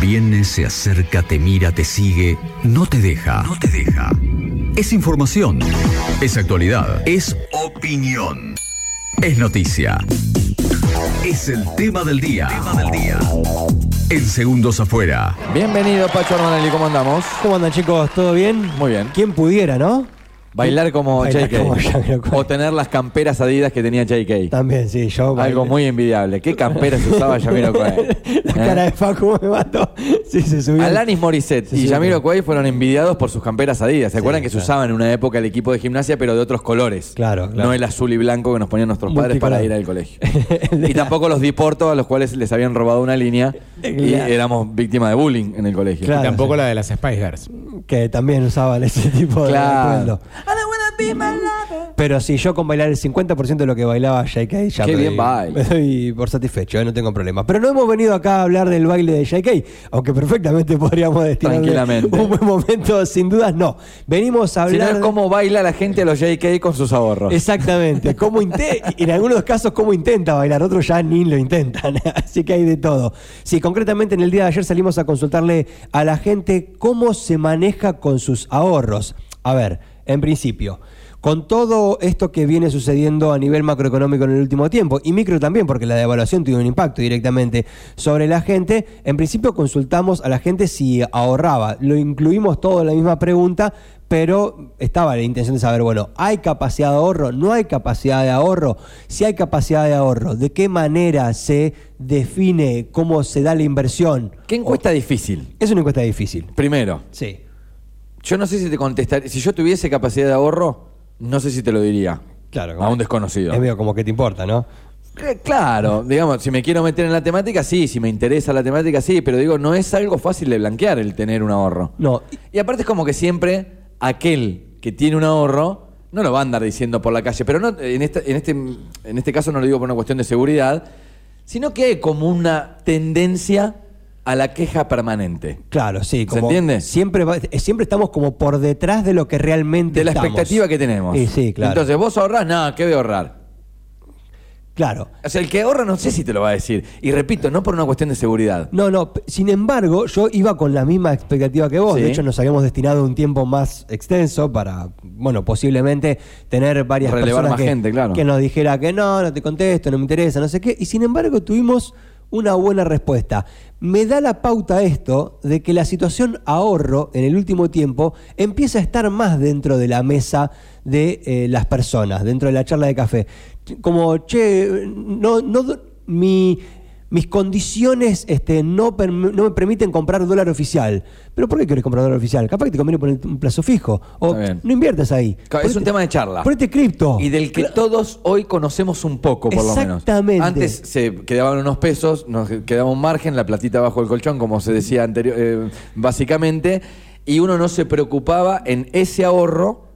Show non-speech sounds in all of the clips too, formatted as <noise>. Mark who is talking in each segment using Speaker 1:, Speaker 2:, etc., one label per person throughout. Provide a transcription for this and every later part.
Speaker 1: Viene, se acerca, te mira, te sigue, no te deja. No te deja. Es información. Es actualidad. Es opinión. Es noticia. Es el tema del día. Tema del día. En segundos afuera.
Speaker 2: Bienvenido, Pacho Armanelli, ¿cómo andamos?
Speaker 3: ¿Cómo andan chicos? ¿Todo bien?
Speaker 2: Muy bien.
Speaker 3: ¿Quién pudiera, no?
Speaker 2: Bailar como
Speaker 3: Bailar
Speaker 2: JK.
Speaker 3: como Jamiroquai.
Speaker 2: o tener las camperas adidas que tenía JK.
Speaker 3: También, sí, yo.
Speaker 2: Algo muy envidiable. ¿Qué camperas usaba <laughs> Jamiroquai?
Speaker 3: La cara de Facu me mató. Sí, se subió.
Speaker 2: Alanis Morissette y
Speaker 3: sí,
Speaker 2: Jamiroquai fueron envidiados por sus camperas adidas. ¿Se acuerdan que se
Speaker 3: claro.
Speaker 2: usaban en una época el equipo de gimnasia, pero de otros colores?
Speaker 3: Claro, claro.
Speaker 2: No el azul y blanco que nos ponían nuestros padres
Speaker 3: Multicolor.
Speaker 2: para ir al colegio. <laughs> y tampoco los Diporto a los cuales les habían robado una línea y
Speaker 3: Claro.
Speaker 2: éramos víctimas de bullying en el colegio.
Speaker 3: Claro.
Speaker 4: Tampoco
Speaker 3: sí.
Speaker 4: la de las Spice Girls.
Speaker 3: Que también usaban ese tipo de
Speaker 2: Claro.
Speaker 3: Pero si yo con bailar el 50% de lo que bailaba JK, ya
Speaker 2: Qué
Speaker 3: me,
Speaker 2: bien
Speaker 3: doy,
Speaker 2: baila.
Speaker 3: me doy por satisfecho, eh, no tengo problema. Pero no hemos venido acá a hablar del baile de JK, aunque perfectamente <laughs> podríamos
Speaker 2: Tranquilamente.
Speaker 3: un buen momento, sin dudas no. Venimos a
Speaker 2: Si no
Speaker 3: hablar
Speaker 2: es
Speaker 3: de-
Speaker 2: cómo baila la gente a los JK con sus ahorros.
Speaker 3: Exactamente. Cómo en algunos casos, cómo intenta bailar, otros ya ni lo intentan. <laughs> Así que hay de todo. Sí, concretamente en el día de ayer salimos a consultarle a la gente cómo se maneja con sus ahorros. A ver, en principio. Con todo esto que viene sucediendo a nivel macroeconómico en el último tiempo, y micro también, porque la devaluación tiene un impacto directamente sobre la gente, en principio consultamos a la gente si ahorraba. Lo incluimos todo en la misma pregunta, pero estaba la intención de saber, bueno, ¿hay capacidad de ahorro? ¿No hay capacidad de ahorro? Si hay capacidad de ahorro, ¿de qué manera se define cómo se da la inversión?
Speaker 2: ¿Qué encuesta difícil?
Speaker 3: Es una encuesta difícil.
Speaker 2: Primero,
Speaker 3: Sí.
Speaker 2: Yo no sé si te contestaría. Si yo tuviese capacidad de ahorro, no sé si te lo diría.
Speaker 3: Claro.
Speaker 2: A un desconocido.
Speaker 3: Es medio como que te importa, ¿no?
Speaker 2: Eh, Claro, digamos, si me quiero meter en la temática, sí, si me interesa la temática, sí, pero digo, no es algo fácil de blanquear el tener un ahorro.
Speaker 3: No.
Speaker 2: Y aparte es como que siempre aquel que tiene un ahorro no lo va a andar diciendo por la calle, pero no en este, en este, en este caso no lo digo por una cuestión de seguridad, sino que hay como una tendencia a la queja permanente.
Speaker 3: Claro, sí. Como
Speaker 2: entiende?
Speaker 3: Siempre, va- eh, siempre estamos como por detrás de lo que realmente
Speaker 2: De la
Speaker 3: estamos.
Speaker 2: expectativa que tenemos.
Speaker 3: Sí, sí, claro.
Speaker 2: Entonces, vos ahorrás, nada, ¿qué voy a ahorrar?
Speaker 3: claro.
Speaker 2: O sea, el que ahorra no sé si te lo va a decir. Y repito, no por una cuestión de seguridad.
Speaker 3: No, no, p- sin embargo, yo iba con la misma expectativa que vos.
Speaker 2: Sí.
Speaker 3: De hecho, nos habíamos destinado un tiempo más extenso para, bueno, posiblemente tener varias
Speaker 2: Relevar
Speaker 3: personas
Speaker 2: más
Speaker 3: que,
Speaker 2: gente, claro.
Speaker 3: que nos dijera que no, no te contesto, no me interesa, no sé qué. Y sin embargo, tuvimos una buena respuesta. Me da la pauta esto de que la situación ahorro en el último tiempo empieza a estar más dentro de la mesa de eh, las personas, dentro de la charla de café. Como, che, no, no, mi, mis condiciones este, no, me permiten comprar dólar oficial. ¿Pero por qué quieres comprar dólar oficial? Capaz que te conviene poner un plazo fijo. O no inviertas ahí.
Speaker 2: Es un tema de charla.
Speaker 3: Ponete cripto.
Speaker 2: Y del que todos hoy conocemos un poco, por lo menos.
Speaker 3: Exactamente.
Speaker 2: Antes se quedaban unos pesos, nos quedaba un margen, la platita bajo el colchón, como se decía anterior, eh, básicamente, y uno no se preocupaba en ese ahorro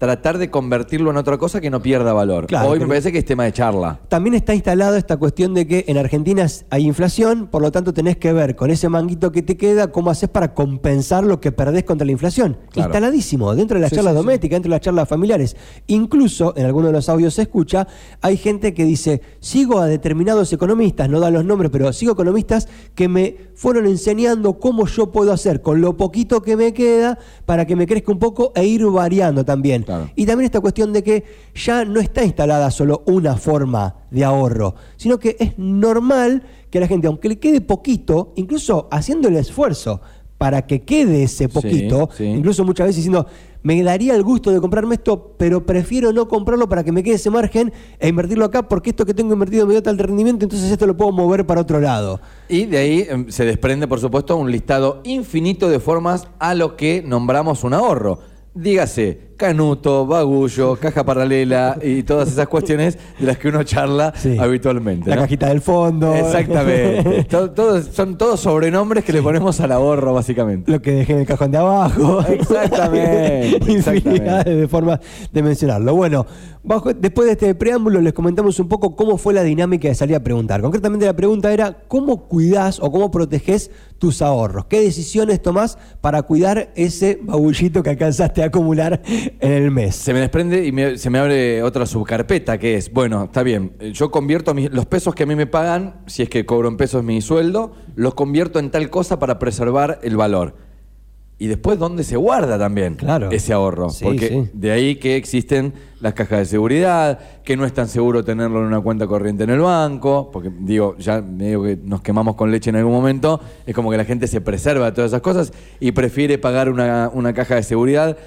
Speaker 2: tratar de convertirlo en otra cosa que no pierda valor.
Speaker 3: Claro,
Speaker 2: hoy me parece que es tema de charla.
Speaker 3: También está instalada esta cuestión de que en Argentina hay inflación, por lo tanto tenés que ver con ese manguito que te queda cómo haces para compensar lo que perdés contra la inflación.
Speaker 2: Claro.
Speaker 3: Instaladísimo, dentro de las
Speaker 2: Sí,
Speaker 3: charlas
Speaker 2: sí, sí.
Speaker 3: domésticas, dentro de las charlas familiares. Incluso en algunos de los audios se escucha, hay gente que dice, sigo a determinados economistas, no da los nombres, pero sigo economistas que me fueron enseñando cómo yo puedo hacer con lo poquito que me queda para que me crezca un poco e ir variando también.
Speaker 2: Claro.
Speaker 3: Y también esta cuestión de que ya no está instalada solo una forma de ahorro, sino que es normal que la gente, aunque le quede poquito, incluso haciendo el esfuerzo para que quede ese poquito,
Speaker 2: sí.
Speaker 3: incluso muchas veces diciendo, me daría el gusto de comprarme esto, pero prefiero no comprarlo para que me quede ese margen e invertirlo acá porque esto que tengo invertido me dio tal rendimiento, entonces esto lo puedo mover para otro lado.
Speaker 2: Y de ahí em, se desprende, por supuesto, un listado infinito de formas a lo que nombramos un ahorro. Dígase, canuto, bagullo, caja paralela y todas esas cuestiones de las que uno charla
Speaker 3: Sí.
Speaker 2: habitualmente.
Speaker 3: La
Speaker 2: ¿no?
Speaker 3: cajita del fondo.
Speaker 2: Exactamente. <laughs> Son todos sobrenombres que le ponemos al ahorro, básicamente.
Speaker 3: Lo que dejé en el cajón de abajo.
Speaker 2: Exactamente, <laughs>
Speaker 3: Infinidad
Speaker 2: exactamente.
Speaker 3: de formas de mencionarlo. Bueno, bajo- después de este preámbulo les comentamos un poco cómo fue la dinámica de salir a preguntar. Concretamente la pregunta era cómo cuidás o cómo proteges tus ahorros. ¿Qué decisiones tomás para cuidar ese babullito que alcanzaste a acumular en el mes.
Speaker 2: Se me desprende y me- se me abre otra subcarpeta que es, bueno, está bien, eh, yo convierto mis- los pesos que a mí me pagan, si es que cobro en pesos mi sueldo, los convierto en tal cosa para preservar el valor. Y después, ¿dónde se guarda también
Speaker 3: Claro.
Speaker 2: ese ahorro?
Speaker 3: Sí,
Speaker 2: Porque
Speaker 3: sí.
Speaker 2: de ahí que existen las cajas de seguridad, que no es tan seguro tenerlo en una cuenta corriente en el banco, porque digo, ya medio que nos quemamos con leche en algún momento, es como que la gente se preserva de todas esas cosas y prefiere pagar una, una caja de seguridad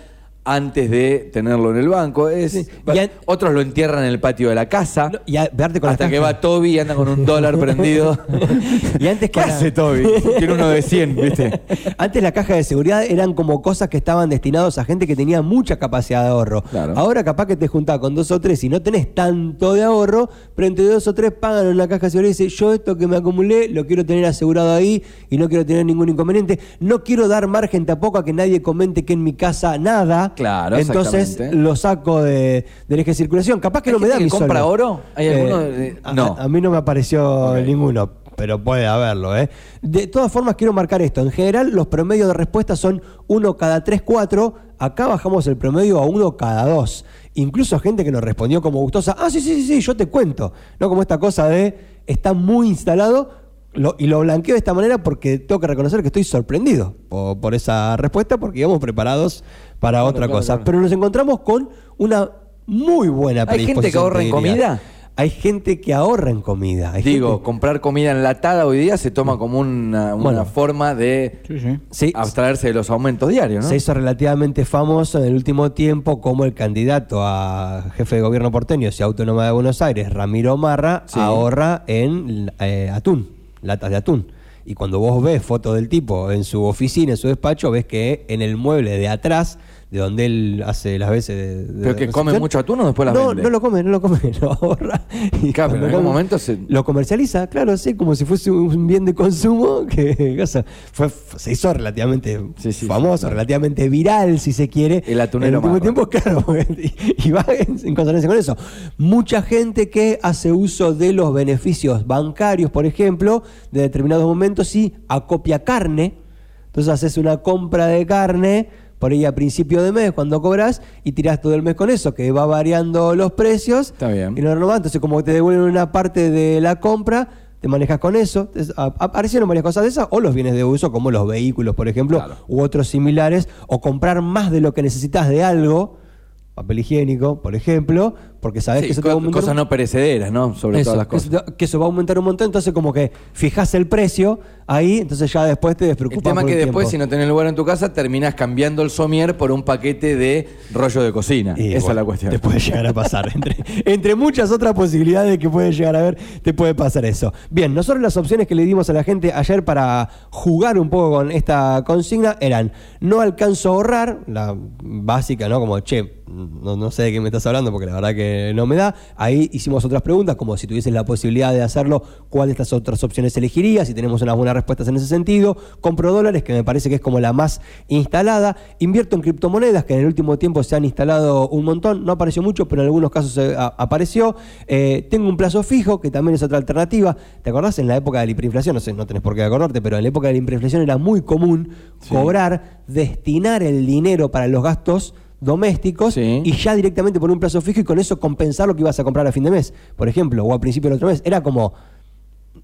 Speaker 2: antes de tenerlo en el banco. Es,
Speaker 3: Y an-
Speaker 2: otros lo entierran en el patio de la casa.
Speaker 3: No, y a- verte con la
Speaker 2: hasta que va Toby y anda con un dólar prendido. <laughs>
Speaker 3: Y antes que
Speaker 2: ¿Qué hace Toby? Tiene uno de 100, ¿viste? <laughs>
Speaker 3: Antes la caja de seguridad eran como cosas que estaban destinados a gente que tenía mucha capacidad de ahorro.
Speaker 2: Claro.
Speaker 3: Ahora capaz que te juntás con dos o tres y no tenés tanto de ahorro, pero entre dos o tres pagan en la caja de seguridad y dicen, yo esto que me acumulé lo quiero tener asegurado ahí y no quiero tener ningún inconveniente. No quiero dar margen tampoco a que nadie comente que en mi casa nada.
Speaker 2: Claro,
Speaker 3: Entonces lo saco de, del eje de circulación. Capaz que
Speaker 2: ¿Hay
Speaker 3: no me da
Speaker 2: gente
Speaker 3: mi
Speaker 2: que compra oro? ¿Hay alguno de-
Speaker 3: Eh,
Speaker 2: no.
Speaker 3: a- a mí no me apareció ninguno, pero puede haberlo. ¿eh? De todas formas, quiero marcar esto. En general, los promedios de respuesta son uno cada 3, 4. Acá bajamos el promedio a uno cada 2. Incluso gente que nos respondió como gustosa, ah, sí, sí, sí, sí, yo te cuento. No como esta cosa de, está muy instalado. Lo- y lo blanqueo de esta manera porque tengo que reconocer que estoy sorprendido por, por esa respuesta porque íbamos preparados para otra
Speaker 2: claro,
Speaker 3: cosa.
Speaker 2: claro.
Speaker 3: Pero nos encontramos con una muy buena
Speaker 2: ¿Hay gente que ahorra en comida?
Speaker 3: Hay gente que ahorra en comida. Hay
Speaker 2: Digo,
Speaker 3: gente-
Speaker 2: comprar comida enlatada hoy día se toma como una, una
Speaker 3: Bueno.
Speaker 2: forma de
Speaker 4: Sí, sí.
Speaker 3: Sí,
Speaker 2: abstraerse de los aumentos diarios, ¿no?
Speaker 3: se hizo relativamente famoso en el último tiempo como el candidato a jefe de gobierno porteño, Ciudad Autónoma de Buenos Aires, Ramiro Marra,
Speaker 2: Sí.
Speaker 3: ahorra en eh, atún, latas de atún. Y cuando vos ves fotos del tipo en su oficina, en su despacho, ves que en el mueble de atrás, de donde él hace las veces de, de
Speaker 2: ¿Pero que come mucho atún o después las
Speaker 3: no,
Speaker 2: vende?
Speaker 3: No lo come, no lo come, <laughs> lo ahorra. Y
Speaker 2: Claro, pero en algún momento se-
Speaker 3: Lo comercializa, claro, sí, como si fuese un bien de consumo que <laughs> o sea, fue, se hizo relativamente
Speaker 2: Sí, sí,
Speaker 3: famoso,
Speaker 2: sí,
Speaker 3: relativamente viral, si se quiere.
Speaker 2: El atunero
Speaker 3: En el último tiempo, <laughs> claro, y, y va en, en consonancia con eso. Mucha gente que hace uso de los beneficios bancarios, por ejemplo, de determinados momentos y acopia carne. Entonces haces una compra de carne por ahí a principio de mes cuando cobras y tirás todo el mes con eso, que va variando los precios.
Speaker 2: Está bien.
Speaker 3: Y no renovás. Entonces, como te devuelven una parte de la compra, te manejas con eso. Aparecieron varias cosas de esas, o los bienes de uso, como los vehículos, por ejemplo,
Speaker 2: Claro.
Speaker 3: u otros similares, o comprar más de lo que necesitas de algo, papel higiénico, por ejemplo, porque sabes
Speaker 2: Sí,
Speaker 3: que eso te va a aumentar
Speaker 2: cosas
Speaker 3: un-
Speaker 2: no perecederas, ¿no? Sobre
Speaker 3: eso,
Speaker 2: todas las
Speaker 3: que eso
Speaker 2: cosas.
Speaker 3: te- Que eso va a aumentar un montón, entonces como que fijas el precio ahí, entonces ya después te
Speaker 2: El
Speaker 3: despreocupas
Speaker 2: tema es
Speaker 3: por
Speaker 2: que
Speaker 3: el
Speaker 2: después,
Speaker 3: tiempo.
Speaker 2: si no tenés lugar en tu casa, terminás cambiando el somier por un paquete de rollo de cocina.
Speaker 3: Y
Speaker 2: Esa es la cuestión.
Speaker 3: Te puede llegar a pasar. Entre, entre muchas otras posibilidades que puede llegar a ver, te puede pasar eso. Bien, nosotros las opciones que le dimos a la gente ayer para jugar un poco con esta consigna eran: no alcanzo a ahorrar, la básica, ¿no? Como, che, no, no sé de qué me estás hablando porque la verdad que no me da. Ahí hicimos otras preguntas, como si tuvieses la posibilidad de hacerlo, ¿cuál de estas otras opciones elegirías? Si tenemos unas buenas respuestas en ese sentido. Compro dólares, que me parece que es como la más instalada. Invierto en criptomonedas, que en el último tiempo se han instalado un montón. No apareció mucho, pero en algunos casos eh, apareció. Eh, tengo un plazo fijo, que también es otra alternativa. ¿Te acordás? En la época de la hiperinflación, no sé, no tenés por qué acordarte, pero en la época de la hiperinflación era muy común cobrar, destinar el dinero para los gastos domésticos
Speaker 2: Sí.
Speaker 3: y ya directamente poner un plazo fijo y con eso compensar lo que ibas a comprar a fin de mes, por ejemplo, o a principio del otro mes. Era como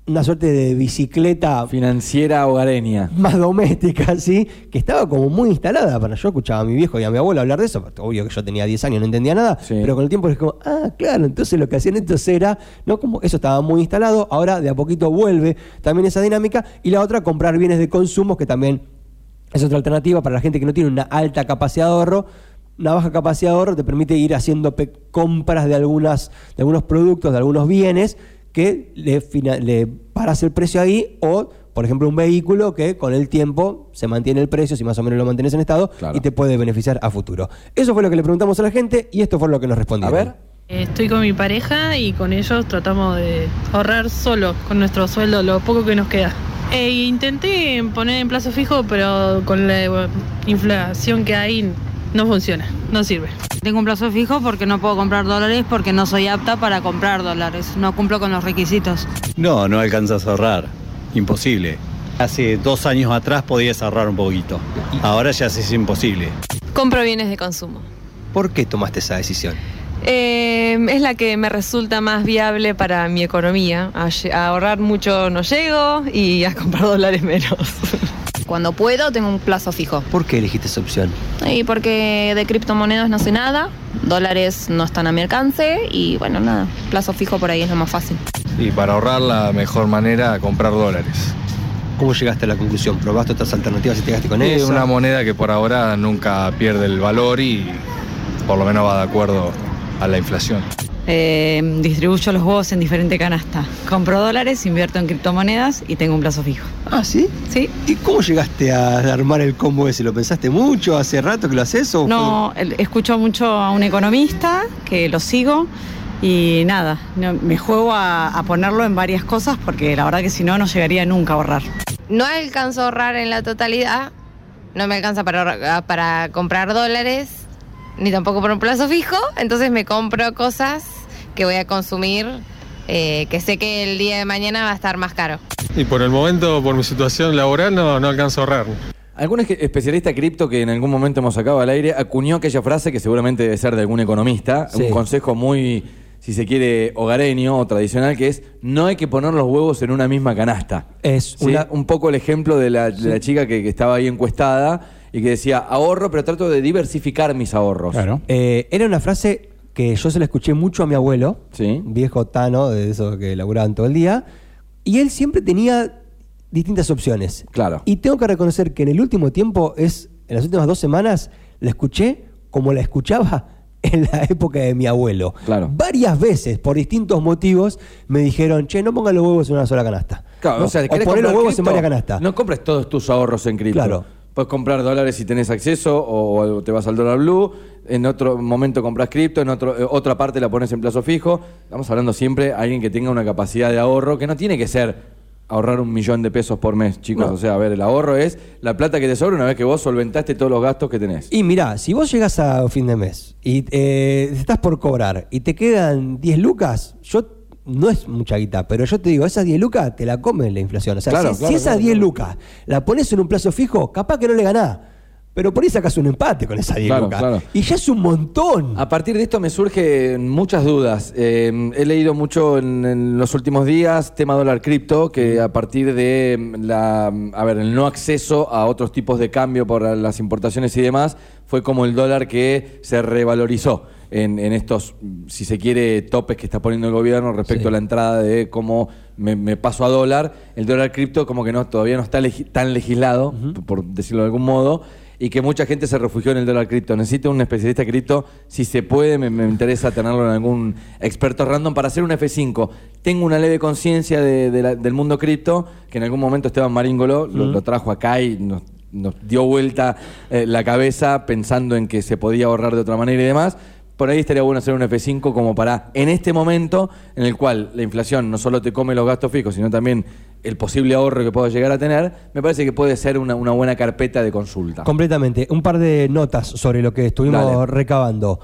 Speaker 3: una suerte de bicicleta
Speaker 2: Financiera hogareña.
Speaker 3: más doméstica, <laughs> ¿sí? Que estaba como muy instalada. Bueno, yo escuchaba a mi viejo y a mi abuelo hablar de eso, obvio que yo tenía 10 años, no entendía nada,
Speaker 2: Sí.
Speaker 3: pero con el tiempo es como, ah, claro, entonces lo que hacían estos era, ¿no? Como eso estaba muy instalado, ahora de a poquito vuelve también esa dinámica, y la otra, comprar bienes de consumo, que también es otra alternativa para la gente que no tiene una alta capacidad de ahorro. Una baja capacidad de ahorro te permite ir haciendo compras de, algunas, de algunos productos, de algunos bienes, que le, le paras el precio ahí, o, por ejemplo, un vehículo que con el tiempo se mantiene el precio, si más o menos lo mantienes en estado,
Speaker 2: Claro.
Speaker 3: y te puede beneficiar a futuro. Eso fue lo que le preguntamos a la gente y esto fue lo que nos
Speaker 2: A
Speaker 3: respondieron.
Speaker 2: ver.
Speaker 5: Estoy con mi pareja y con ellos tratamos de ahorrar solo con nuestro sueldo lo poco que nos queda. Eh, intenté poner en plazo fijo, pero con la eh, inflación que hay no funciona, no sirve.
Speaker 6: Tengo un plazo fijo porque no puedo comprar dólares porque no soy apta para comprar dólares. No cumplo con los requisitos.
Speaker 7: No, no alcanzas a ahorrar. Imposible. Hace dos años atrás podías ahorrar un poquito. Ahora ya es imposible.
Speaker 8: Compro bienes de consumo.
Speaker 3: ¿Por qué tomaste esa decisión?
Speaker 4: Eh, es la que me resulta más viable para mi economía. A ahorrar mucho no llego y a comprar <laughs> dólares menos.
Speaker 8: Cuando puedo tengo un plazo fijo.
Speaker 3: ¿Por qué elegiste esa opción?
Speaker 8: Y porque de criptomonedas no sé nada, dólares no están a mi alcance y bueno, nada, plazo fijo por ahí es lo más fácil.
Speaker 9: Y para ahorrar la mejor manera, comprar dólares.
Speaker 3: ¿Cómo llegaste a la conclusión? ¿Probaste otras alternativas y te quedaste con
Speaker 9: Es
Speaker 3: esa?
Speaker 9: una moneda que por ahora nunca pierde el valor y por lo menos va de acuerdo a la inflación.
Speaker 6: Eh, distribuyo los huevos en diferente canasta. Compro dólares, invierto en criptomonedas y tengo un plazo fijo.
Speaker 3: Ah, ¿sí?
Speaker 6: ¿Sí?
Speaker 3: ¿Y cómo llegaste a armar el combo ese? ¿Lo pensaste mucho? ¿Hace rato que lo haces? O
Speaker 6: No, el- escucho mucho a un economista que lo sigo y nada, no- me juego a, a ponerlo en varias cosas porque la verdad que si no, no llegaría nunca a ahorrar.
Speaker 10: No alcanzo a ahorrar en la totalidad, no me alcanza para, ahorrar- para comprar dólares, ni tampoco por un plazo fijo, entonces me compro cosas que voy a consumir, eh, que sé que el día de mañana va a estar más caro.
Speaker 9: Y por el momento, por mi situación laboral, no, no alcanzo a ahorrar.
Speaker 2: Algún especialista cripto que en algún momento hemos sacado al aire acuñó aquella frase que seguramente debe ser de algún economista,
Speaker 3: Sí.
Speaker 2: un consejo muy, si se quiere, hogareño o tradicional, que es no hay que poner los huevos en una misma canasta.
Speaker 3: Es
Speaker 2: Sí,
Speaker 3: una-
Speaker 2: Un poco el ejemplo de la, de la chica que, que estaba ahí encuestada y que decía, ahorro, pero trato de diversificar mis ahorros.
Speaker 3: Eh, era una frase que yo se la escuché mucho a mi abuelo,
Speaker 2: Sí.
Speaker 3: viejo Tano, de esos que laburaban todo el día, y él siempre tenía distintas opciones.
Speaker 2: Claro.
Speaker 3: Y tengo que reconocer que en el último tiempo, es en las últimas dos semanas, la escuché como la escuchaba <laughs> en la época de mi abuelo.
Speaker 2: Claro.
Speaker 3: Varias veces, por distintos motivos, me dijeron, che, no pongas los huevos en una sola canasta.
Speaker 2: Claro,
Speaker 3: ¿No?
Speaker 2: o sea,
Speaker 3: o
Speaker 2: ¿querés
Speaker 3: poner los huevos en varias canastas.
Speaker 2: No compres todos tus ahorros en cripto.
Speaker 3: Claro.
Speaker 2: Puedes comprar dólares si tenés acceso o, o te vas al dólar blue. En otro momento compras cripto, en otro, eh, otra parte la pones en plazo fijo. Estamos hablando siempre de alguien que tenga una capacidad de ahorro que no tiene que ser ahorrar un millón de pesos por mes, chicos.
Speaker 3: No.
Speaker 2: O sea, a ver, el ahorro es la plata que te sobra una vez que vos solventaste todos los gastos que tenés.
Speaker 3: Y mirá, si vos llegas a fin de mes y eh, estás por cobrar y te quedan 10 lucas, yo no es mucha guita, pero yo te digo, esas 10 lucas te la come la inflación. O sea,
Speaker 2: Claro,
Speaker 3: si,
Speaker 2: claro,
Speaker 3: si esas
Speaker 2: claro,
Speaker 3: 10
Speaker 2: claro.
Speaker 3: lucas la pones en un plazo fijo, capaz que no le ganás. Pero por ahí sacas un empate con esas 10
Speaker 2: Claro,
Speaker 3: lucas.
Speaker 2: claro.
Speaker 3: Y ya es un montón.
Speaker 2: A partir de esto me surgen muchas dudas. Eh, he leído mucho en, en los últimos días tema dólar cripto, que a partir de la, a ver, el no acceso a otros tipos de cambio por las importaciones y demás, fue como el dólar que se revalorizó en, en estos, si se quiere, topes que está poniendo el gobierno respecto
Speaker 3: Sí.
Speaker 2: a la entrada de cómo me, me paso a dólar. El dólar cripto como que no todavía no está legi- tan legislado, por decirlo de algún modo, y que mucha gente se refugió en el dólar cripto. Necesito un especialista cripto, si se puede, me, me interesa tenerlo en algún experto random para hacer un F5. Tengo una leve conciencia de- de la- del mundo cripto, que en algún momento Esteban Maringolo lo, lo trajo acá y nos, nos dio vuelta eh, la cabeza pensando en que se podía ahorrar de otra manera y demás. Por ahí estaría bueno hacer un F5 como para, en este momento en el cual la inflación no solo te come los gastos fijos, sino también el posible ahorro que puedas llegar a tener, me parece que puede ser una, una buena carpeta de consulta.
Speaker 3: Completamente. Un par de notas sobre lo que estuvimos
Speaker 2: Dale.
Speaker 3: recabando.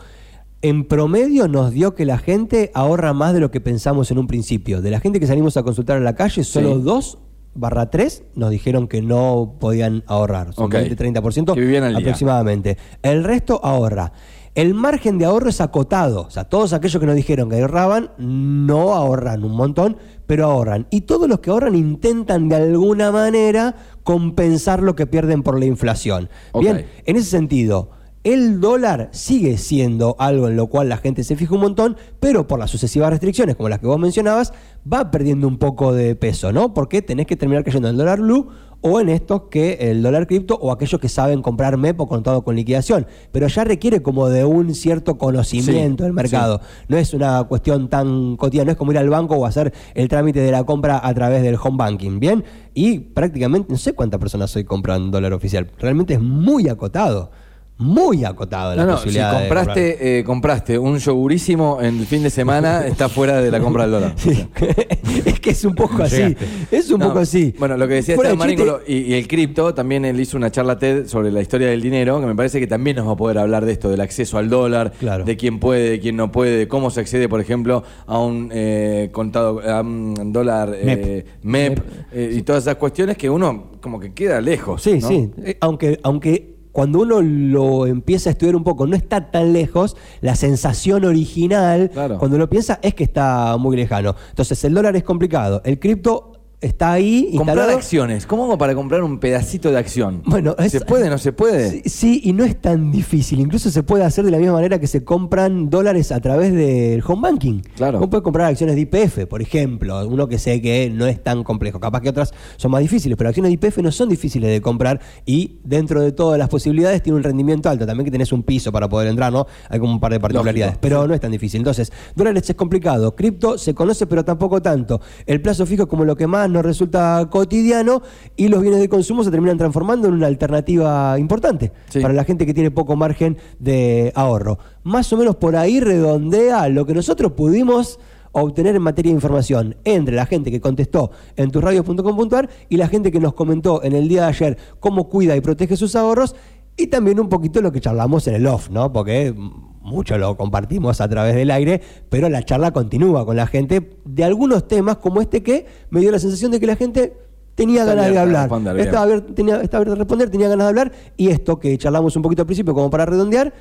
Speaker 3: En promedio nos dio que la gente ahorra más de lo que pensamos en un principio. De la gente que salimos a consultar a la calle, solo
Speaker 2: Sí.
Speaker 3: dos barra tres nos dijeron que no podían ahorrar. Son
Speaker 2: Ok.
Speaker 3: 20-30%
Speaker 2: Que vivían al día.
Speaker 3: aproximadamente. El resto ahorra. El margen de ahorro es acotado. O sea, todos aquellos que nos dijeron que ahorraban, no ahorran un montón, pero ahorran. Y todos los que ahorran intentan de alguna manera compensar lo que pierden por la inflación. Bien, en ese sentido, el dólar sigue siendo algo en lo cual la gente se fija un montón, pero por las sucesivas restricciones, como las que vos mencionabas, va perdiendo un poco de peso, ¿no? Porque tenés que terminar cayendo en el dólar blue o en estos que el dólar cripto o aquellos que saben comprar MEP o contado con liquidación. Pero ya requiere como de un cierto conocimiento
Speaker 2: Sí,
Speaker 3: del mercado. No es una cuestión tan cotidiana, no es como ir al banco o hacer el trámite de la compra a través del home banking, ¿bien? Y prácticamente, no sé cuántas personas hoy compran dólar oficial. Realmente es muy acotado. Muy acotado la
Speaker 2: No, no, si
Speaker 3: posibilidad de comprar.
Speaker 2: compraste, eh, compraste un yogurísimo en el fin de semana, <laughs> está fuera de la compra del dólar.
Speaker 3: Sí, <laughs> es que es un poco así.
Speaker 2: Llegaste.
Speaker 3: Es un
Speaker 2: No,
Speaker 3: poco así.
Speaker 2: Bueno, lo que decía Esteban Maríngolo y, y el cripto, también él hizo una charla TED sobre la historia del dinero, que me parece que también nos va a poder hablar de esto, del acceso al dólar,
Speaker 3: Claro.
Speaker 2: de quién puede, de quién no puede, de cómo se accede, por ejemplo, a un eh, contado, a un dólar eh, MEP, eh, y todas esas cuestiones que uno como que queda lejos.
Speaker 3: Sí, sí. Aunque, aunque cuando uno lo empieza a estudiar un poco, no está tan lejos, la sensación original,
Speaker 2: Claro.
Speaker 3: cuando lo piensa, es que está muy lejano. Entonces, el dólar es complicado, el cripto está ahí
Speaker 2: Comprar
Speaker 3: instalado.
Speaker 2: acciones. ¿Cómo hago para comprar un pedacito de acción?
Speaker 3: Bueno, es-
Speaker 2: ¿Se puede no se puede?
Speaker 3: Sí, sí, y no es tan difícil. Incluso se puede hacer de la misma manera que se compran dólares a través del home banking.
Speaker 2: Claro.
Speaker 3: Uno puede comprar acciones de IPF, por ejemplo. Uno que sé que no es tan complejo. Capaz que otras son más difíciles, pero acciones de IPF no son difíciles de comprar y dentro de todas las posibilidades tiene un rendimiento alto. También que tenés un piso para poder entrar, ¿no? Hay como un par de particularidades,
Speaker 2: Lógico,
Speaker 3: pero no es tan difícil. Entonces, dólares es complicado. Cripto se conoce, pero tampoco tanto. El plazo fijo es como lo que más nos resulta cotidiano y los bienes de consumo se terminan transformando en una alternativa importante
Speaker 2: Sí.
Speaker 3: para la gente que tiene poco margen de ahorro. Más o menos por ahí redondea lo que nosotros pudimos obtener en materia de información entre la gente que contestó en tusradios.com.ar y la gente que nos comentó en el día de ayer cómo cuida y protege sus ahorros y también un poquito lo que charlamos en el off, ¿no? Porque mucho lo compartimos a través del aire, pero la charla continúa con la gente de algunos temas como este que me dio la sensación de que la gente tenía
Speaker 2: Está
Speaker 3: ganas de
Speaker 2: abierta
Speaker 3: hablar. Estaba abier- tenía, estaba abierta a responder, tenía ganas de hablar y esto que charlamos un poquito al principio como para redondear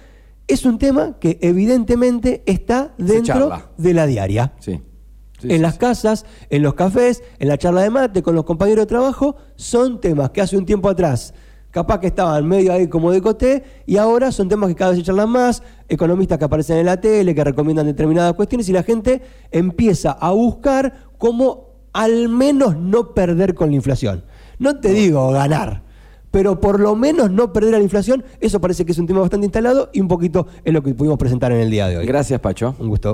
Speaker 3: es un tema que evidentemente está dentro de la diaria.
Speaker 2: Sí. Sí,
Speaker 3: en
Speaker 2: sí,
Speaker 3: las casas, en los cafés, en la charla de mate, con los compañeros de trabajo, son temas que hace un tiempo atrás capaz que estaban medio ahí como de coté y ahora son temas que cada vez se charlan más, economistas que aparecen en la tele, que recomiendan determinadas cuestiones y la gente empieza a buscar cómo al menos no perder con la inflación. No te digo ganar, pero por lo menos no perder a la inflación, eso parece que es un tema bastante instalado y un poquito es lo que pudimos presentar en el día de hoy.
Speaker 2: Gracias, Pacho.
Speaker 3: Un gusto.